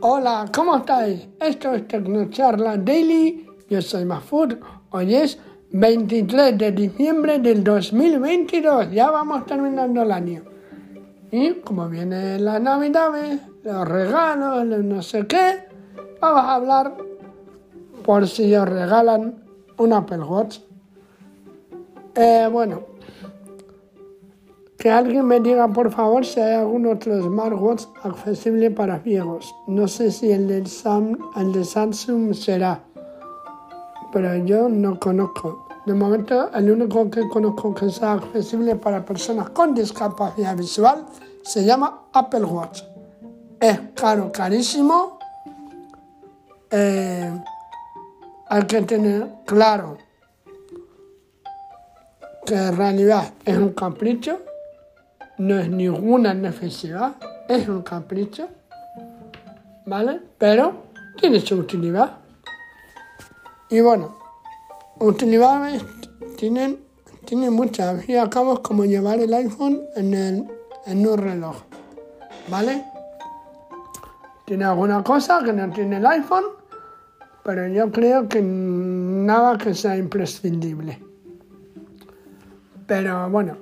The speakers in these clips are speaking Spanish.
Hola, ¿cómo estáis? Esto es Tecnocharla Daily. Yo soy Mahfoud. Hoy es 23 de diciembre del 2022. Ya vamos terminando el año. Y como viene la Navidad, los regalos, los no sé qué, vamos a hablar por si os regalan un Apple Watch. Eh, bueno, que alguien me diga por favor si hay algún otro smartwatch accesible para ciegos. No sé si el de, Sam, el de Samsung será, pero yo no conozco. De momento, el único que conozco que sea accesible para personas con discapacidad visual se llama Apple Watch. Es caro, carísimo. Eh, hay que tener claro que en realidad es un capricho no es ninguna necesidad, es un capricho, ¿vale? Pero tiene su utilidad. Y bueno, utilidades tienen, tienen muchas. Y es como llevar el iPhone en, el, en un reloj, ¿vale? Tiene alguna cosa que no tiene el iPhone, pero yo creo que nada que sea imprescindible. Pero bueno,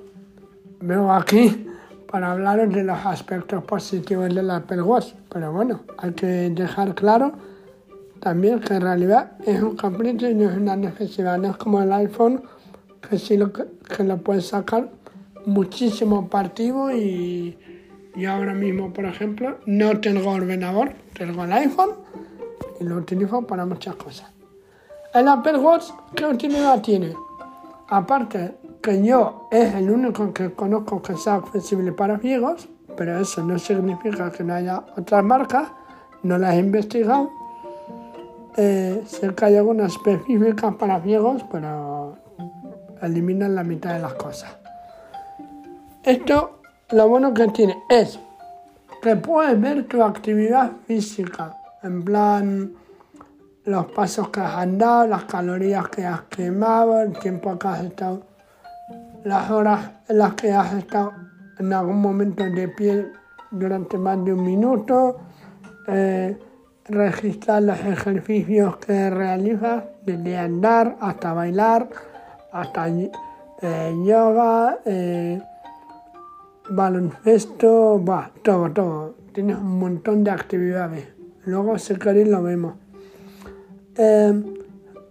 veo aquí para hablaros de los aspectos positivos del Apple Watch. Pero bueno, hay que dejar claro también que en realidad es un capricho y no es una necesidad. No es como el iPhone, que sí lo, que lo puedes sacar muchísimo partido y, y ahora mismo, por ejemplo, no tengo ordenador, tengo el iPhone y lo utilizo para muchas cosas. El Apple Watch, ¿qué utilidad tiene? Aparte que yo es el único que conozco que sea accesible para ciegos, pero eso no significa que no haya otras marcas, no las he investigado. Eh, sé que hay algunas específicas para ciegos, pero eliminan la mitad de las cosas. Esto lo bueno que tiene es que puedes ver tu actividad física, en plan los pasos que has andado, las calorías que has quemado, el tiempo que has estado las horas en las que has estado en algún momento de pie durante más de un minuto, eh, registrar los ejercicios que realizas, desde andar hasta bailar, hasta eh, yoga, eh, baloncesto, va, todo, todo. Tienes un montón de actividades. Luego si queréis lo vemos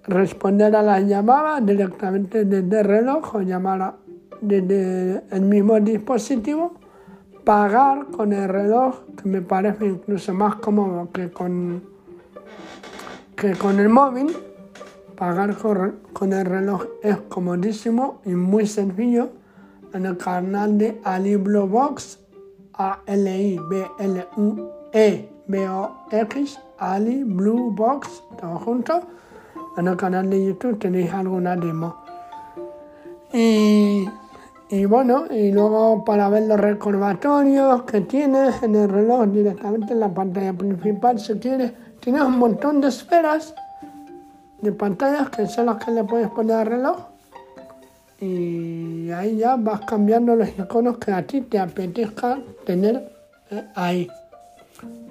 responder a las llamadas directamente desde el reloj o llamar desde el mismo dispositivo, pagar con el reloj, que me parece incluso más cómodo que con, que con el móvil. Pagar con el reloj es comodísimo y muy sencillo en el canal de Ali Blue Box, A-L-I-B-L-U-E-B-O-X, Ali Blue Box, todo junto en el canal de YouTube tenéis alguna demo. Y, bueno, y luego para ver los recordatorios que tienes en el reloj directamente en la pantalla principal, si quieres, tienes un montón de esferas de pantallas que son las que le puedes poner al reloj. Y ahí ya vas cambiando los iconos que a ti te apetezca tener eh, ahí.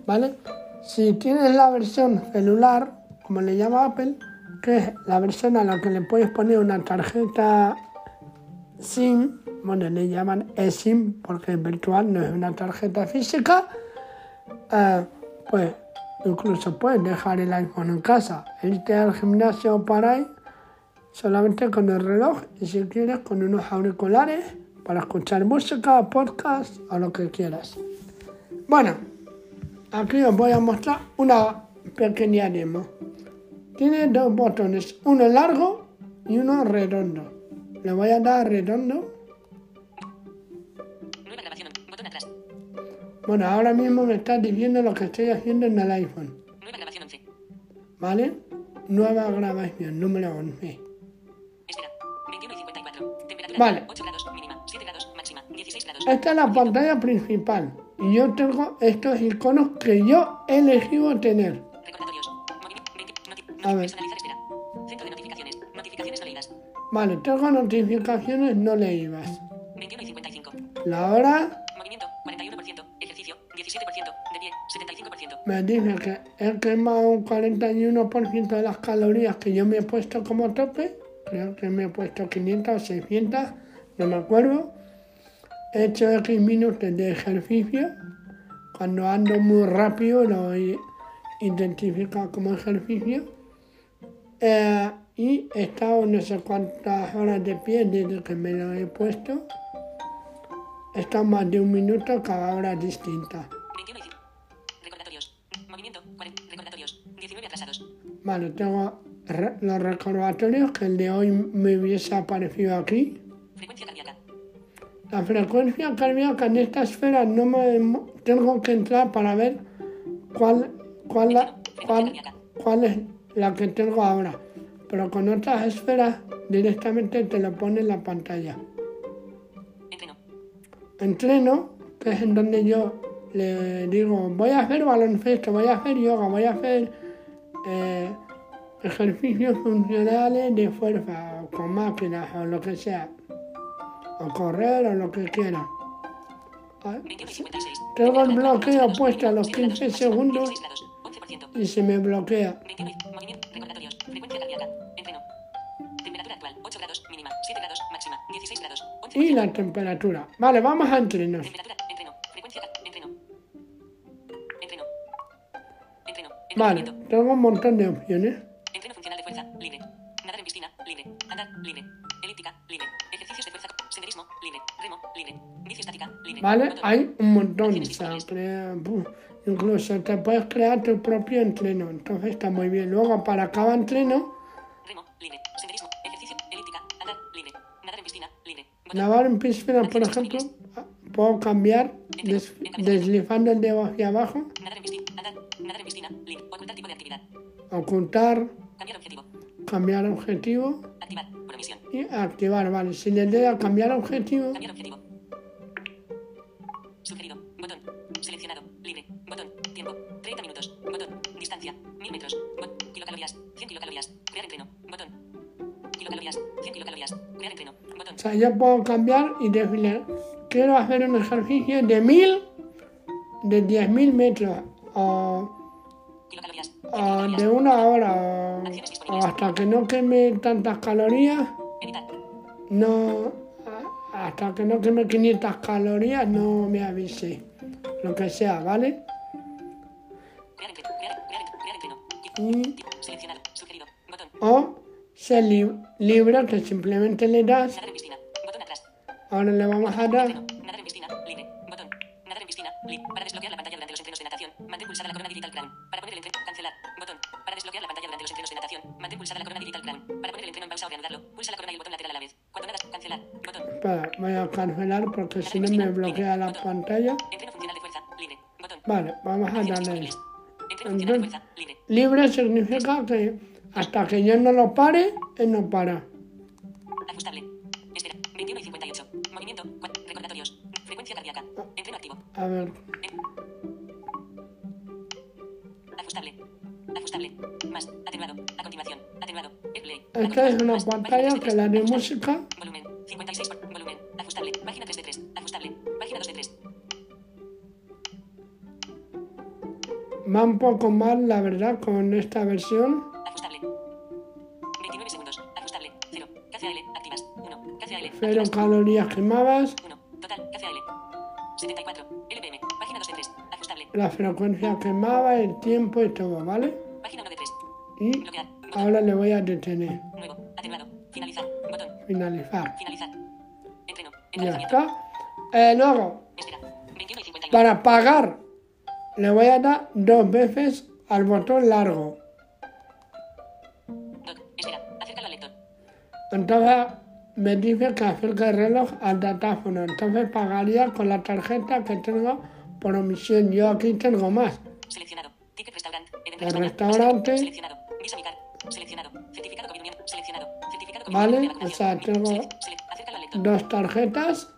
¿Vale? Si tienes la versión celular, como le llama Apple, que es la versión a la que le puedes poner una tarjeta SIM, bueno, le llaman eSIM porque es virtual, no es una tarjeta física, eh, pues incluso puedes dejar el iPhone en casa, irte al gimnasio para ahí solamente con el reloj y si quieres con unos auriculares para escuchar música, podcast o lo que quieras. Bueno, aquí os voy a mostrar una pequeña demo. Tiene dos botones, uno largo y uno redondo. Le voy a dar redondo. Bueno, ahora mismo me está diciendo lo que estoy haciendo en el iPhone. Nueva grabación 11. ¿Vale? Nueva grabación, número 11. Espera, 21 y 54. Temperatura vale. 8 grados mínima, 7 grados máxima, 16 grados. Esta es la pantalla principal. Y yo tengo estos iconos que yo he elegido tener. A ver. Centro de notificaciones. Notificaciones no leídas. Vale, tengo notificaciones no leídas. 21 y 55. La hora. Me dice que he quemado un 41% de las calorías que yo me he puesto como tope. Creo que me he puesto 500 o 600, no me acuerdo. He hecho X minutos de ejercicio. Cuando ando muy rápido lo he identificado como ejercicio. Eh, y he estado no sé cuántas horas de pie desde que me lo he puesto. He estado más de un minuto cada hora distinta. Movimiento, 40. Recordatorios. 19 atrasados. Vale, tengo re- los recordatorios que el de hoy me hubiese aparecido aquí. Frecuencia cardíaca. La frecuencia cardíaca en esta esfera no me tengo que entrar para ver cuál, cuál, la- cuál, cuál es la que tengo ahora. Pero con otras esferas directamente te lo pone en la pantalla. Entreno. Entreno, que es en donde yo le digo, voy a hacer baloncesto, voy a hacer yoga, voy a hacer eh, ejercicios funcionales de fuerza, con máquinas, o lo que sea, o correr, o lo que quiera. Ah, 21 y 56. Tengo el bloqueo puesto a los 15 segundos 16 grados. 11%. y se me bloquea. 21 y movimiento. Recordatorios. Frecuencia cardíaca. Entreno. Temperatura actual. 8 grados. Mínima. 7 grados. Máxima. 16 grados. 11%. Y la temperatura. Vale, vamos a entrenos. Vale, tengo un montón de opciones. Entreno funcional de fuerza. Libre. Nadar en piscina. Libre. Andar. Libre. Elíptica. Libre. Ejercicios de fuerza. Senderismo. Libre. Remo. Libre. Bici estática. Libre. ¿Vale? Hay un montón. O sea, crea- incluso te puedes crear tu propio entreno. Entonces está muy bien. Luego, para cada entreno, Remo. Libre. Senderismo. Ejercicio. Elíptica. Andar. Libre. Nadar en piscina. Libre. Nadar en piscina, por ejemplo, puedo cambiar des- deslizando el dedo hacia abajo, Nadar en piscina. En piscina. Libre. Ocultar tipo de actividad. ocultar, Cambiar objetivo. cambiar objetivo Activar. Promisión. y activar. Vale, si le doy a cambiar objetivo, Cambiar objetivo. Sugerido. Botón. Seleccionado. Libre. Botón. Tiempo. 30 minutos. Botón. Distancia. 1000 metros. Bot- Kilocalorías. 100 kilocalorías. Crear entreno. Botón. Kilocalorías. 100 kilocalorías. Crear entreno. Botón. o sea, yo puedo cambiar y decirle, quiero hacer un ejercicio de 1000, de 10.000 metros o Kilocalorías. 100 o kilocalorías. de una hora hasta que no queme tantas calorías, no a- hasta que no queme 500 calorías no me avise. Lo que sea vale y o ser li- libre que simplemente le das. Ahora le vamos a dar. Para desbloquear la pantalla durante natación, mantén pulsada la corona digital crown. Para poner el entreno, cancelar. Botón. Para desbloquear la pantalla durante los entrenos de natación, mantén pulsada la corona digital crown. Para poner el entreno en pausa o reanudarlo, pulsa la corona y el botón lateral a la vez. Cuando nadas, cancelar. Botón. espera, voy a cancelar porque si no me bloquea la pantalla Entreno funcional de fuerza. Libre. Botón. vale vamos a darle fuerza. Libre. libre significa que hasta que yo no lo pare él no para Ajustable. Espera. 21 y 58. Movimiento. Recordatorios. Frecuencia cardíaca. Entreno activo. a ver Más. Atenuado. A continuación. Atenuado. Airplay. esta es una pantalla 3 de que 3. la de música Volumen. 56 por volumen. Ajustable. Página 3 de 3. Ajustable. Página 2 de 3. va un poco mal la verdad con esta versión Ajustable. 29 segundos. Ajustable. 0. KCAL. Activas. 1. KCAL. cero Activas. calorías quemadas 1. Total. KCAL. 74. LPM. Página 2 de 3. Ajustable. la frecuencia quemada, el tiempo y todo, ¿vale? Y ahora le voy a detener. Finalizar. Finalizar. Ya está. Eh, luego, Espera. 21 y 59. para pagar, le voy a dar dos veces al botón largo. Entonces me dice que acerque el reloj al datáfono. Entonces pagaría con la tarjeta que tengo por omisión. Yo aquí tengo más. Seleccionado. Ticket restaurant. Eden El restaurante. Seleccionado. Seleccionado. Certificado COVID Seleccionado. Certificado COVID Vale, o sea, tengo dos tarjetas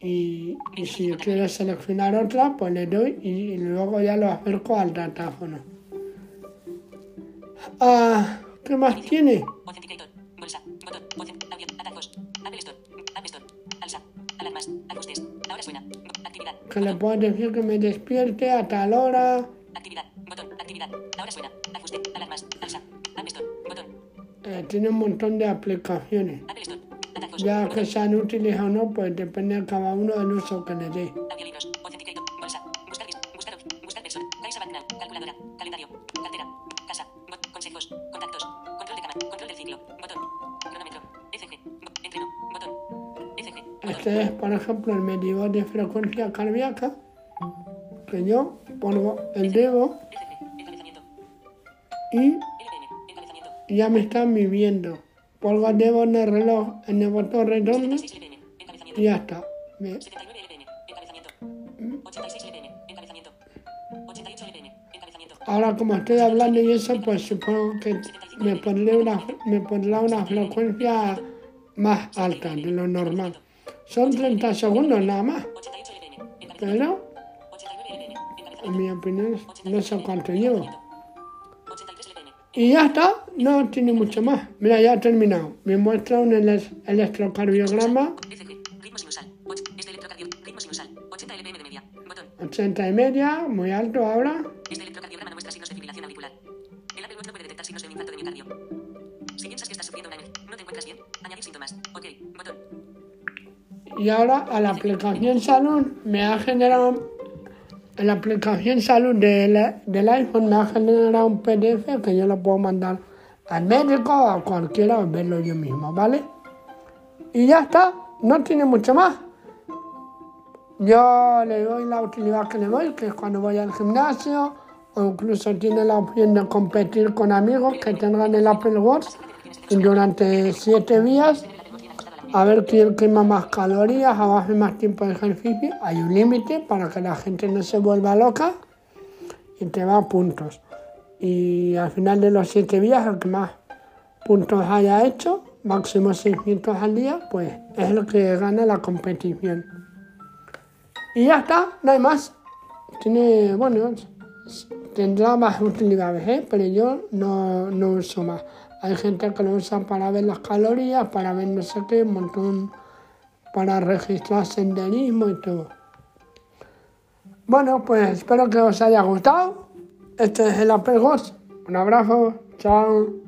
y, y si quiero seleccionar otra, pues le doy y, y luego ya lo acerco al datáfono. Ah, ¿Qué más tiene? Authenticator. Bolsa. Botón. Authent- Audio. Atajos. Apple Store. App Store. App Store. Alsa. Alarmas. Ajustes. Ahora suena. Actividad. que le puedo decir que me despierte a tal hora. Tiene un montón de aplicaciones. Ya que sean útiles o no, pues depende de cada uno del uso que le dé. Este es, por ejemplo, el medidor de frecuencia cardíaca, que yo pongo el dedo y. ya me está midiendo. Pongo el dedo en el reloj, en el botón redondo 76 LPN. Encabezamiento. y ya está. Me- 79 LPN. Encabezamiento. 86 LPN. Encabezamiento. 88 LPN. Encabezamiento. Ahora como estoy hablando y eso, pues supongo que me pondré una, me pondrá una frecuencia más alta de lo normal. Son 30 segundos nada más, 88 LPN. Encabezamiento. pero 89 LPN. en mi opinión no sé cuánto llevo. 83 LPN. Y ya está, no tiene mucho más. Mira, ya ha terminado. Me muestra un ele- electrocardiograma, ECG. Ritmo sinusal. Och- Este electrocardio. Ritmo sinusal. 80 LPM de media. Botón. 80 y media, muy alto ahora. Este electrocardiograma muestra. Si piensas que estás sufriendo una no te encuentras bien, añadir síntomas. Y ahora a la aplicación salud me ha generado, la aplicación salud del, del iPhone me ha generado un PDF que yo lo puedo mandar al médico o a cualquiera o verlo yo mismo, ¿vale? Y ya está, no tiene mucho más. Yo le doy la utilidad que le doy, que es cuando voy al gimnasio, o incluso tiene la opción de competir con amigos que tengan el Apple Watch durante siete días a ver quién quema más calorías o hace más tiempo de ejercicio. Hay un límite para que la gente no se vuelva loca y te va a puntos. Y al final de los siete días, el que más puntos haya hecho, máximo 600 al día, pues es el que gana la competición. Y ya está, no hay más. Tiene, bueno, tendrá más utilidades, ¿eh? pero yo no, no uso más. Hay gente que lo usa para ver las calorías, para ver no sé qué, un montón, para registrar senderismo y todo. Bueno, pues espero que os haya gustado. Este es el Watch. Un abrazo, chao.